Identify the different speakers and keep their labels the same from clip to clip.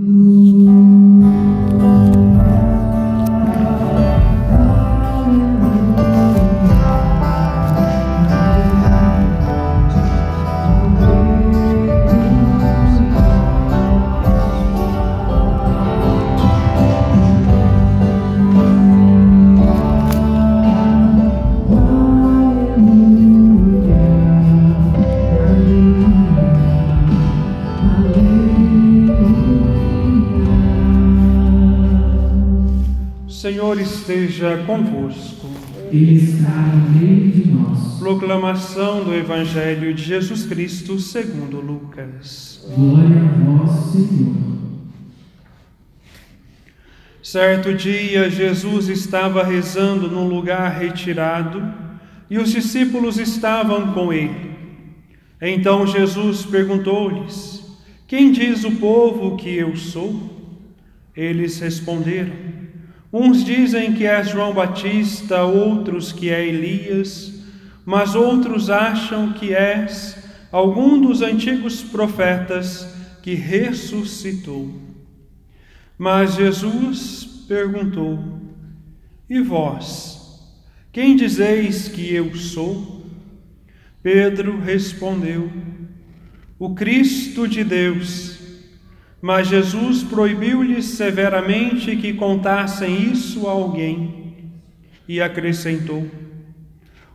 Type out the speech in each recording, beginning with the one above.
Speaker 1: Senhor Proclamação do Evangelho de Jesus Cristo segundo Lucas.
Speaker 2: Glória a vós, Senhor.
Speaker 1: Certo dia, Jesus estava rezando num lugar retirado e os discípulos estavam com ele. Então Jesus perguntou-lhes: Quem diz o povo que eu sou? Eles responderam: Uns dizem que é João Batista, outros que é Elias, mas outros acham que és algum dos antigos profetas que ressuscitou. Mas Jesus perguntou: E vós, quem dizeis que eu sou? Pedro respondeu: O Cristo de Deus. Mas Jesus proibiu-lhes severamente que contassem isso a alguém e acrescentou: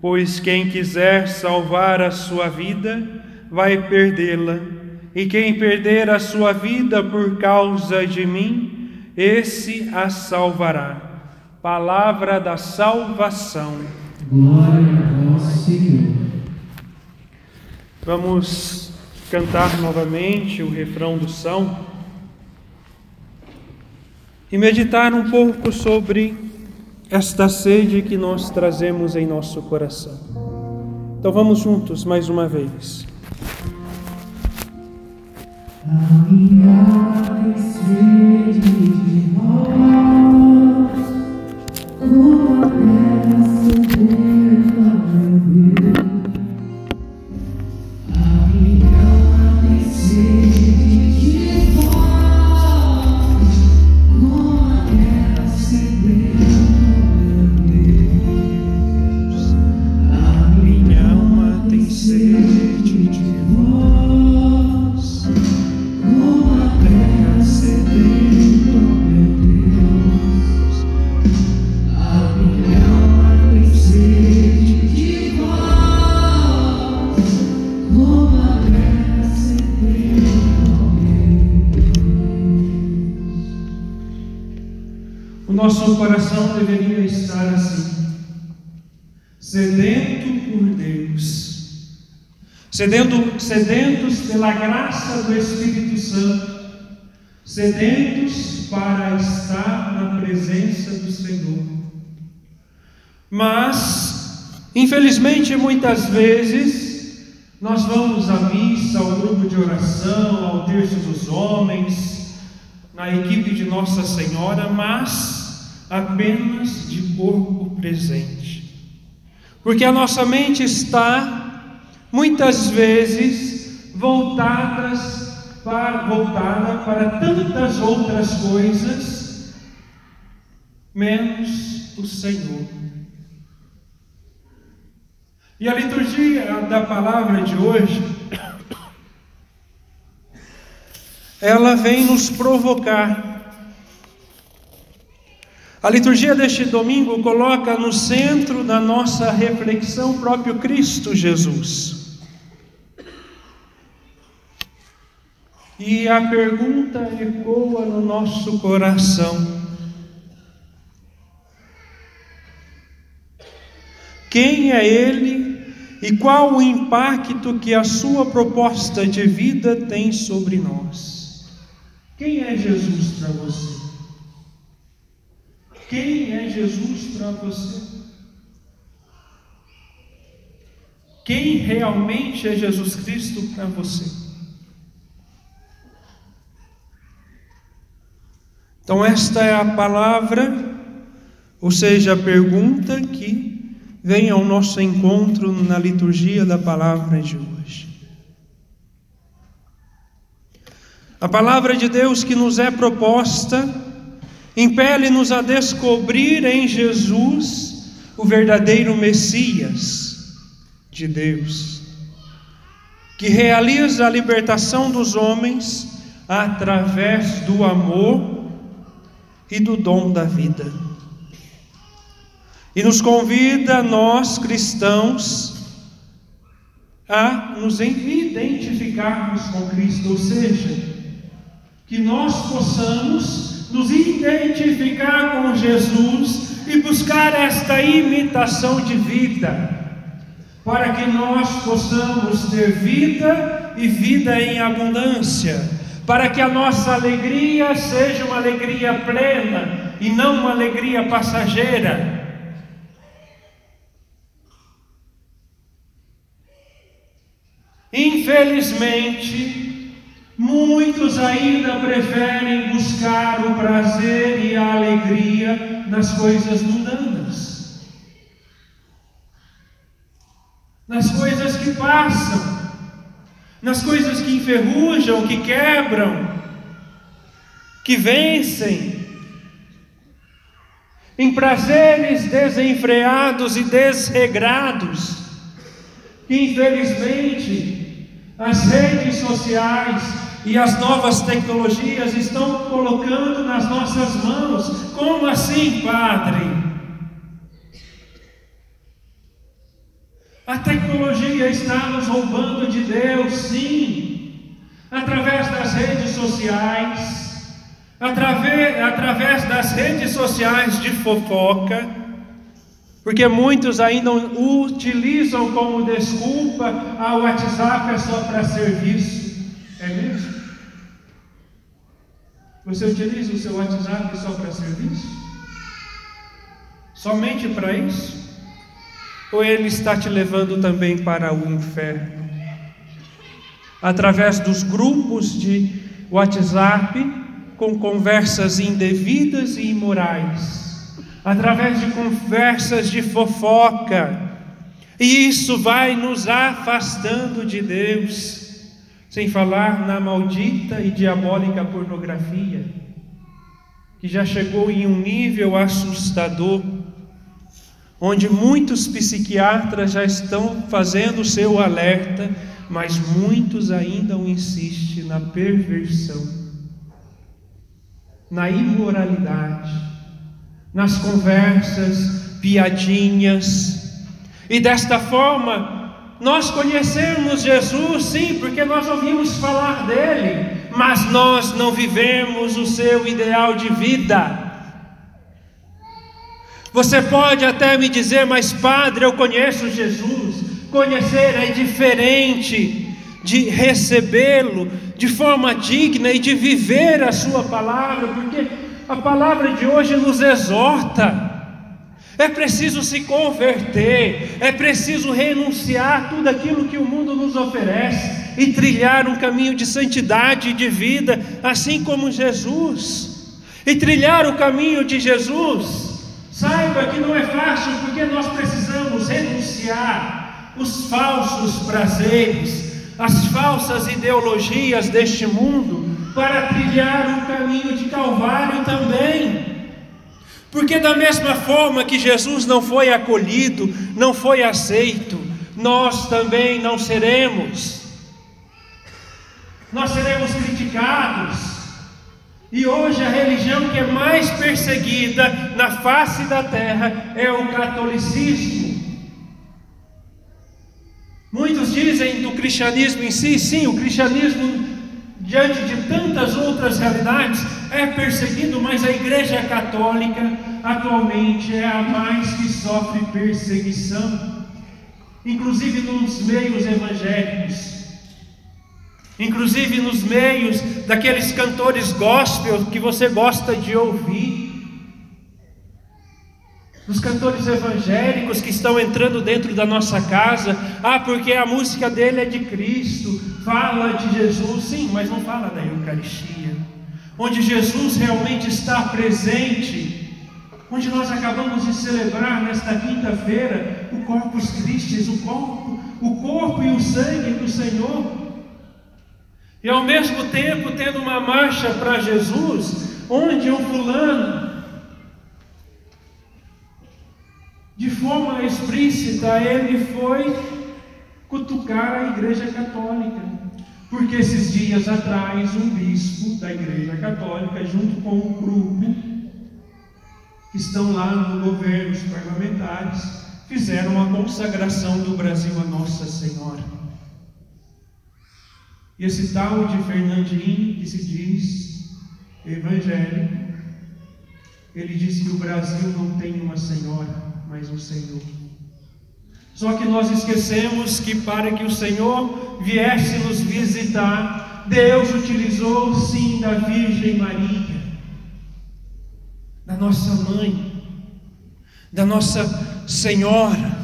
Speaker 1: Pois quem quiser salvar a sua vida, vai perdê-la, e quem perder a sua vida por causa de mim, esse a salvará. Palavra da salvação.
Speaker 2: Glória a vós, Senhor.
Speaker 1: Vamos cantar novamente o refrão do São e meditar um pouco sobre esta sede que nós trazemos em nosso coração. Então vamos juntos mais uma vez.
Speaker 2: A minha sede de vós, como
Speaker 1: sedento, sedentos pela graça do Espírito Santo, sedentos para estar na presença do Senhor. Mas, infelizmente, muitas vezes, nós vamos à missa, ao grupo de oração, ao terço dos homens, na equipe de Nossa Senhora, mas apenas de corpo presente. Porque a nossa mente está muitas vezes voltadas para, voltada para tantas outras coisas, menos o Senhor. E a liturgia da palavra de hoje, ela vem nos provocar. A liturgia deste domingo coloca no centro da nossa reflexão o próprio Cristo Jesus. E a pergunta ecoa no nosso coração: Quem é Ele e qual o impacto que a sua proposta de vida tem sobre nós? Quem é Jesus para você? Jesus para você? Quem realmente é Jesus Cristo para você? Então, esta é a palavra, ou seja, a pergunta que vem ao nosso encontro na liturgia da palavra de hoje. A palavra de Deus que nos é proposta impele-nos a descobrir em Jesus o verdadeiro Messias de Deus, que realiza a libertação dos homens através do amor e do dom da vida. E nos convida, nós cristãos, a nos identificarmos com Cristo, ou seja, que nós possamos nos identificar com Jesus e buscar esta imitação de vida, para que nós possamos ter vida e vida em abundância, para que a nossa alegria seja uma alegria plena e não uma alegria passageira. Infelizmente, Muitos ainda preferem buscar o prazer e a alegria nas coisas mundanas, nas coisas que passam, nas coisas que enferrujam, que quebram, que vencem, em prazeres desenfreados e desregrados, que infelizmente as redes sociais e as novas tecnologias estão colocando nas nossas mãos. Como assim, Padre? A tecnologia está nos roubando de Deus, sim, através das redes sociais, através, através das redes sociais de fofoca, porque muitos ainda utilizam como desculpa a WhatsApp é só para serviço. É mesmo? Você utiliza o seu WhatsApp só para serviço? Somente para isso? Ou ele está te levando também para o inferno? Através dos grupos de WhatsApp com conversas indevidas e imorais, através de conversas de fofoca, e isso vai nos afastando de Deus. Sem falar na maldita e diabólica pornografia, que já chegou em um nível assustador, onde muitos psiquiatras já estão fazendo o seu alerta, mas muitos ainda insistem na perversão, na imoralidade, nas conversas, piadinhas, e desta forma nós conhecemos Jesus, sim, porque nós ouvimos falar dele, mas nós não vivemos o seu ideal de vida. Você pode até me dizer, mas Padre, eu conheço Jesus. Conhecer é diferente de recebê-lo de forma digna e de viver a Sua palavra, porque a palavra de hoje nos exorta é preciso se converter, é preciso renunciar tudo aquilo que o mundo nos oferece e trilhar um caminho de santidade e de vida, assim como Jesus. E trilhar o caminho de Jesus, saiba que não é fácil, porque nós precisamos renunciar os falsos prazeres, as falsas ideologias deste mundo, para trilhar o caminho de Calvário também. Porque, da mesma forma que Jesus não foi acolhido, não foi aceito, nós também não seremos. Nós seremos criticados. E hoje a religião que é mais perseguida na face da terra é o catolicismo. Muitos dizem do cristianismo em si, sim, o cristianismo diante de tantas outras realidades, é perseguido, mas a Igreja Católica atualmente é a mais que sofre perseguição, inclusive nos meios evangélicos, inclusive nos meios daqueles cantores gospel que você gosta de ouvir. dos cantores evangélicos que estão entrando dentro da nossa casa. Ah, porque a música dele é de Cristo, fala de Jesus, sim, mas não fala da Eucaristia, onde Jesus realmente está presente, onde nós acabamos de celebrar nesta quinta-feira o Corpus Christi, o corpo, o corpo e o sangue do Senhor. E ao mesmo tempo tendo uma marcha para Jesus, onde um fulano de forma explícita, ele foi cutucar a Igreja Católica. Porque esses dias atrás, um bispo da Igreja Católica, junto com um grupo que estão lá no governo, os parlamentares, fizeram a consagração do Brasil a Nossa Senhora. E esse tal de Fernandinho, que se diz evangélico, ele diz que o Brasil não tem uma senhora, mas o Senhor. Só que nós esquecemos que para que o Senhor viesse nos visitar, Deus utilizou sim da Virgem Maria, da nossa mãe, da nossa Senhora,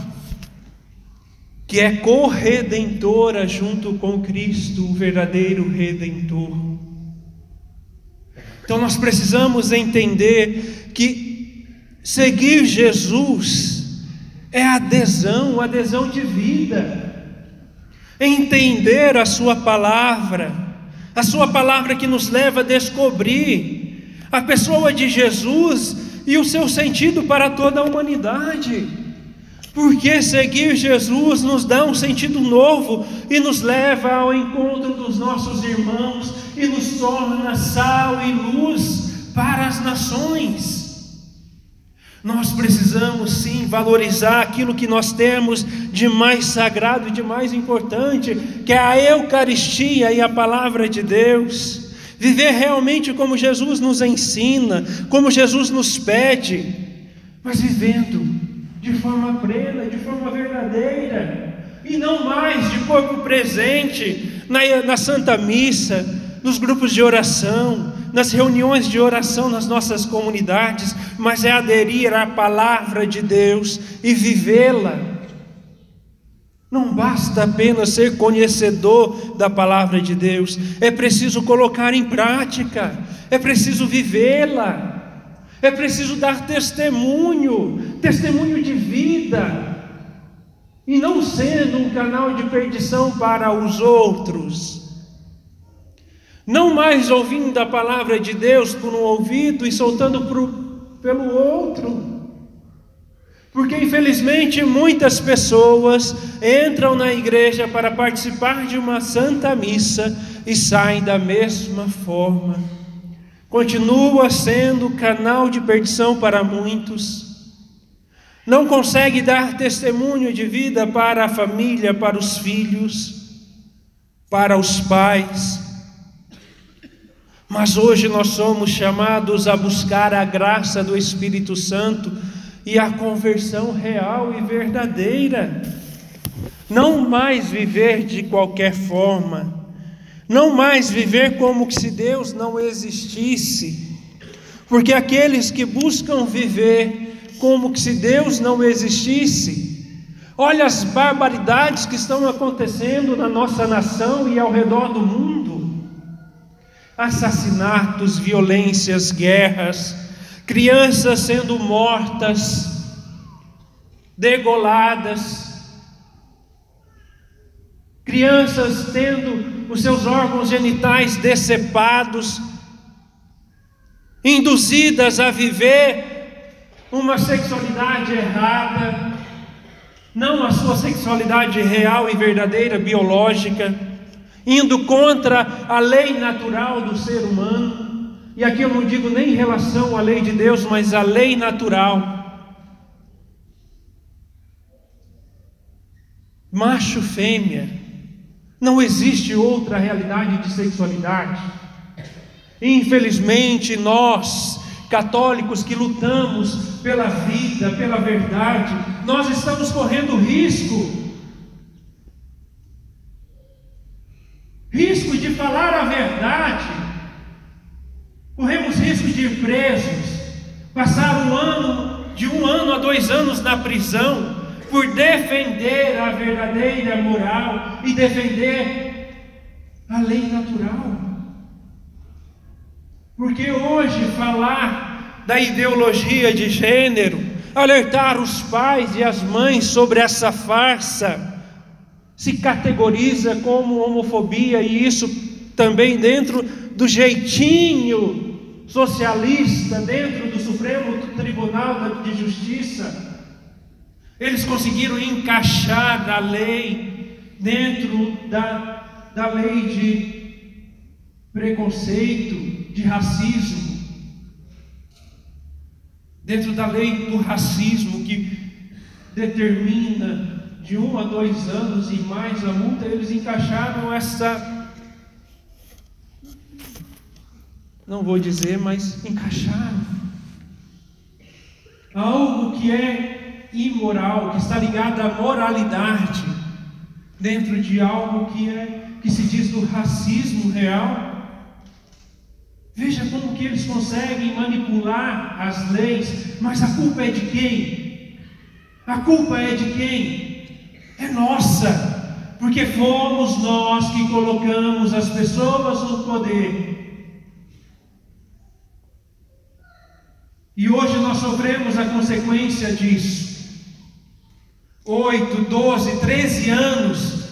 Speaker 1: que é corredentora junto com Cristo, o verdadeiro redentor. Então nós precisamos entender que Seguir Jesus é adesão, adesão de vida. Entender a Sua palavra, a Sua palavra que nos leva a descobrir a pessoa de Jesus e o seu sentido para toda a humanidade. Porque seguir Jesus nos dá um sentido novo e nos leva ao encontro dos nossos irmãos e nos torna sal e luz para as nações. Nós precisamos sim valorizar aquilo que nós temos de mais sagrado e de mais importante, que é a Eucaristia e a palavra de Deus. Viver realmente como Jesus nos ensina, como Jesus nos pede, mas vivendo de forma plena, de forma verdadeira, e não mais de corpo presente na, na Santa Missa, nos grupos de oração, nas reuniões de oração nas nossas comunidades, mas é aderir à palavra de Deus e vivê-la. Não basta apenas ser conhecedor da palavra de Deus, é preciso colocar em prática, é preciso vivê-la, é preciso dar testemunho, testemunho de vida, e não sendo um canal de perdição para os outros não mais ouvindo a palavra de Deus por um ouvido e soltando pro, pelo outro. Porque infelizmente muitas pessoas entram na igreja para participar de uma santa missa e saem da mesma forma. Continua sendo canal de perdição para muitos. Não consegue dar testemunho de vida para a família, para os filhos, para os pais mas hoje nós somos chamados a buscar a graça do Espírito Santo e a conversão real e verdadeira. Não mais viver de qualquer forma, não mais viver como se Deus não existisse, porque aqueles que buscam viver como se Deus não existisse, olha as barbaridades que estão acontecendo na nossa nação e ao redor do mundo. Assassinatos, violências, guerras, crianças sendo mortas, degoladas, crianças tendo os seus órgãos genitais decepados, induzidas a viver uma sexualidade errada, não a sua sexualidade real e verdadeira, biológica indo contra a lei natural do ser humano, e aqui eu não digo nem em relação à lei de Deus, mas à lei natural. Macho, fêmea, não existe outra realidade de sexualidade. Infelizmente, nós, católicos que lutamos pela vida, pela verdade, nós estamos correndo risco. Risco de falar a verdade, corremos risco de ir presos, passar um ano de um ano a dois anos na prisão por defender a verdadeira moral e defender a lei natural. Porque hoje falar da ideologia de gênero, alertar os pais e as mães sobre essa farsa, se categoriza como homofobia e isso também dentro do jeitinho socialista, dentro do Supremo Tribunal de Justiça. Eles conseguiram encaixar a lei dentro da, da lei de preconceito, de racismo, dentro da lei do racismo que determina de um a dois anos e mais a multa, eles encaixaram essa. Não vou dizer, mas encaixaram. Algo que é imoral, que está ligado à moralidade, dentro de algo que é que se diz do racismo real. Veja como que eles conseguem manipular as leis, mas a culpa é de quem? A culpa é de quem? é nossa, porque fomos nós que colocamos as pessoas no poder. E hoje nós sofremos a consequência disso. Oito, doze, treze anos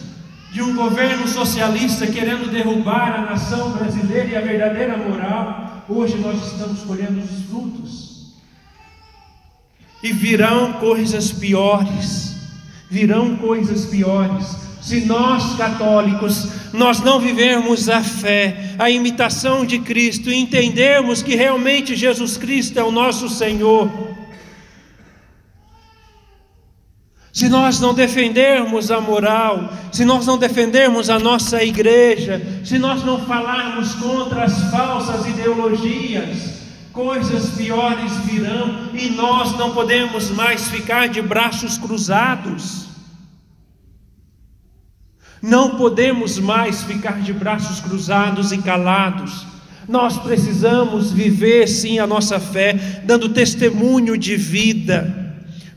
Speaker 1: de um governo socialista querendo derrubar a nação brasileira e a verdadeira moral. Hoje nós estamos colhendo os frutos. E virão coisas piores virão coisas piores. Se nós católicos, nós não vivermos a fé, a imitação de Cristo e entendermos que realmente Jesus Cristo é o nosso Senhor, se nós não defendermos a moral, se nós não defendermos a nossa igreja, se nós não falarmos contra as falsas ideologias, coisas piores virão e nós não podemos mais ficar de braços cruzados. Não podemos mais ficar de braços cruzados e calados. Nós precisamos viver sim a nossa fé, dando testemunho de vida,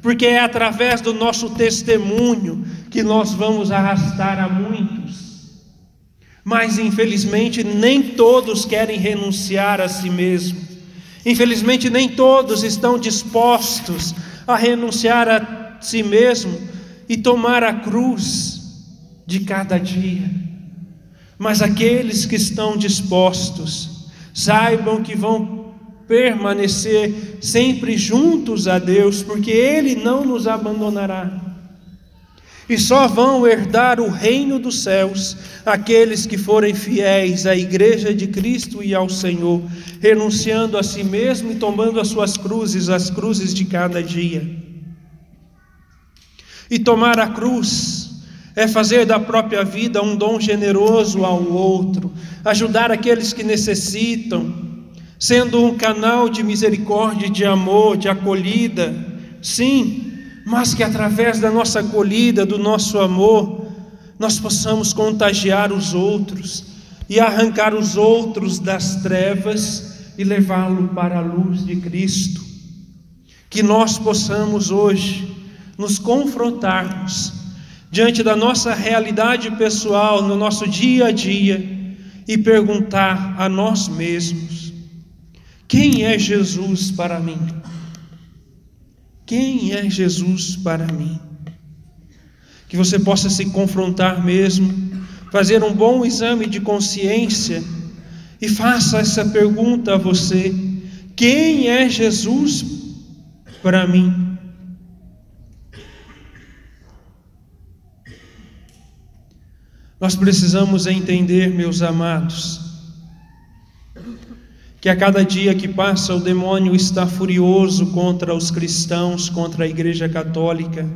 Speaker 1: porque é através do nosso testemunho que nós vamos arrastar a muitos. Mas infelizmente nem todos querem renunciar a si mesmos. Infelizmente nem todos estão dispostos a renunciar a si mesmo e tomar a cruz de cada dia. Mas aqueles que estão dispostos, saibam que vão permanecer sempre juntos a Deus, porque Ele não nos abandonará. E só vão herdar o reino dos céus aqueles que forem fiéis à Igreja de Cristo e ao Senhor, renunciando a si mesmo e tomando as suas cruzes, as cruzes de cada dia. E tomar a cruz é fazer da própria vida um dom generoso ao outro, ajudar aqueles que necessitam, sendo um canal de misericórdia, de amor, de acolhida, sim, mas que através da nossa acolhida, do nosso amor, nós possamos contagiar os outros e arrancar os outros das trevas e levá-lo para a luz de Cristo. Que nós possamos hoje nos confrontarmos diante da nossa realidade pessoal, no nosso dia a dia, e perguntar a nós mesmos: quem é Jesus para mim? Quem é Jesus para mim? Que você possa se confrontar mesmo, fazer um bom exame de consciência e faça essa pergunta a você: quem é Jesus para mim? Nós precisamos entender, meus amados, que a cada dia que passa o demônio está furioso contra os cristãos, contra a Igreja Católica,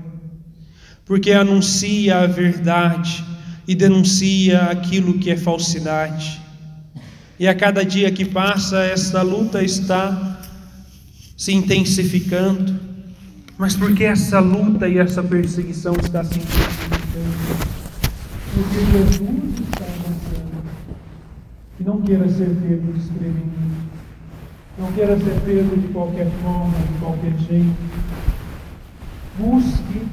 Speaker 1: porque anuncia a verdade e denuncia aquilo que é falsidade. E a cada dia que passa, esta luta está se intensificando. Mas por que essa luta e essa perseguição está se intensificando? porque Jesus está avançando. E não queira ser pego desprevenido. Não queira ser pego de qualquer forma, de qualquer jeito. Busque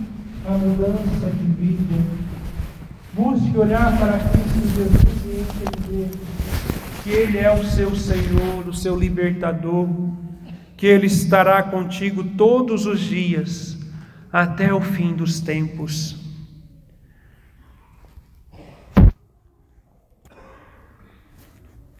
Speaker 1: a mudança de vida. Busque olhar para Cristo Jesus e entender que Ele é o seu Senhor, o seu libertador, que Ele estará contigo todos os dias, até o fim dos tempos.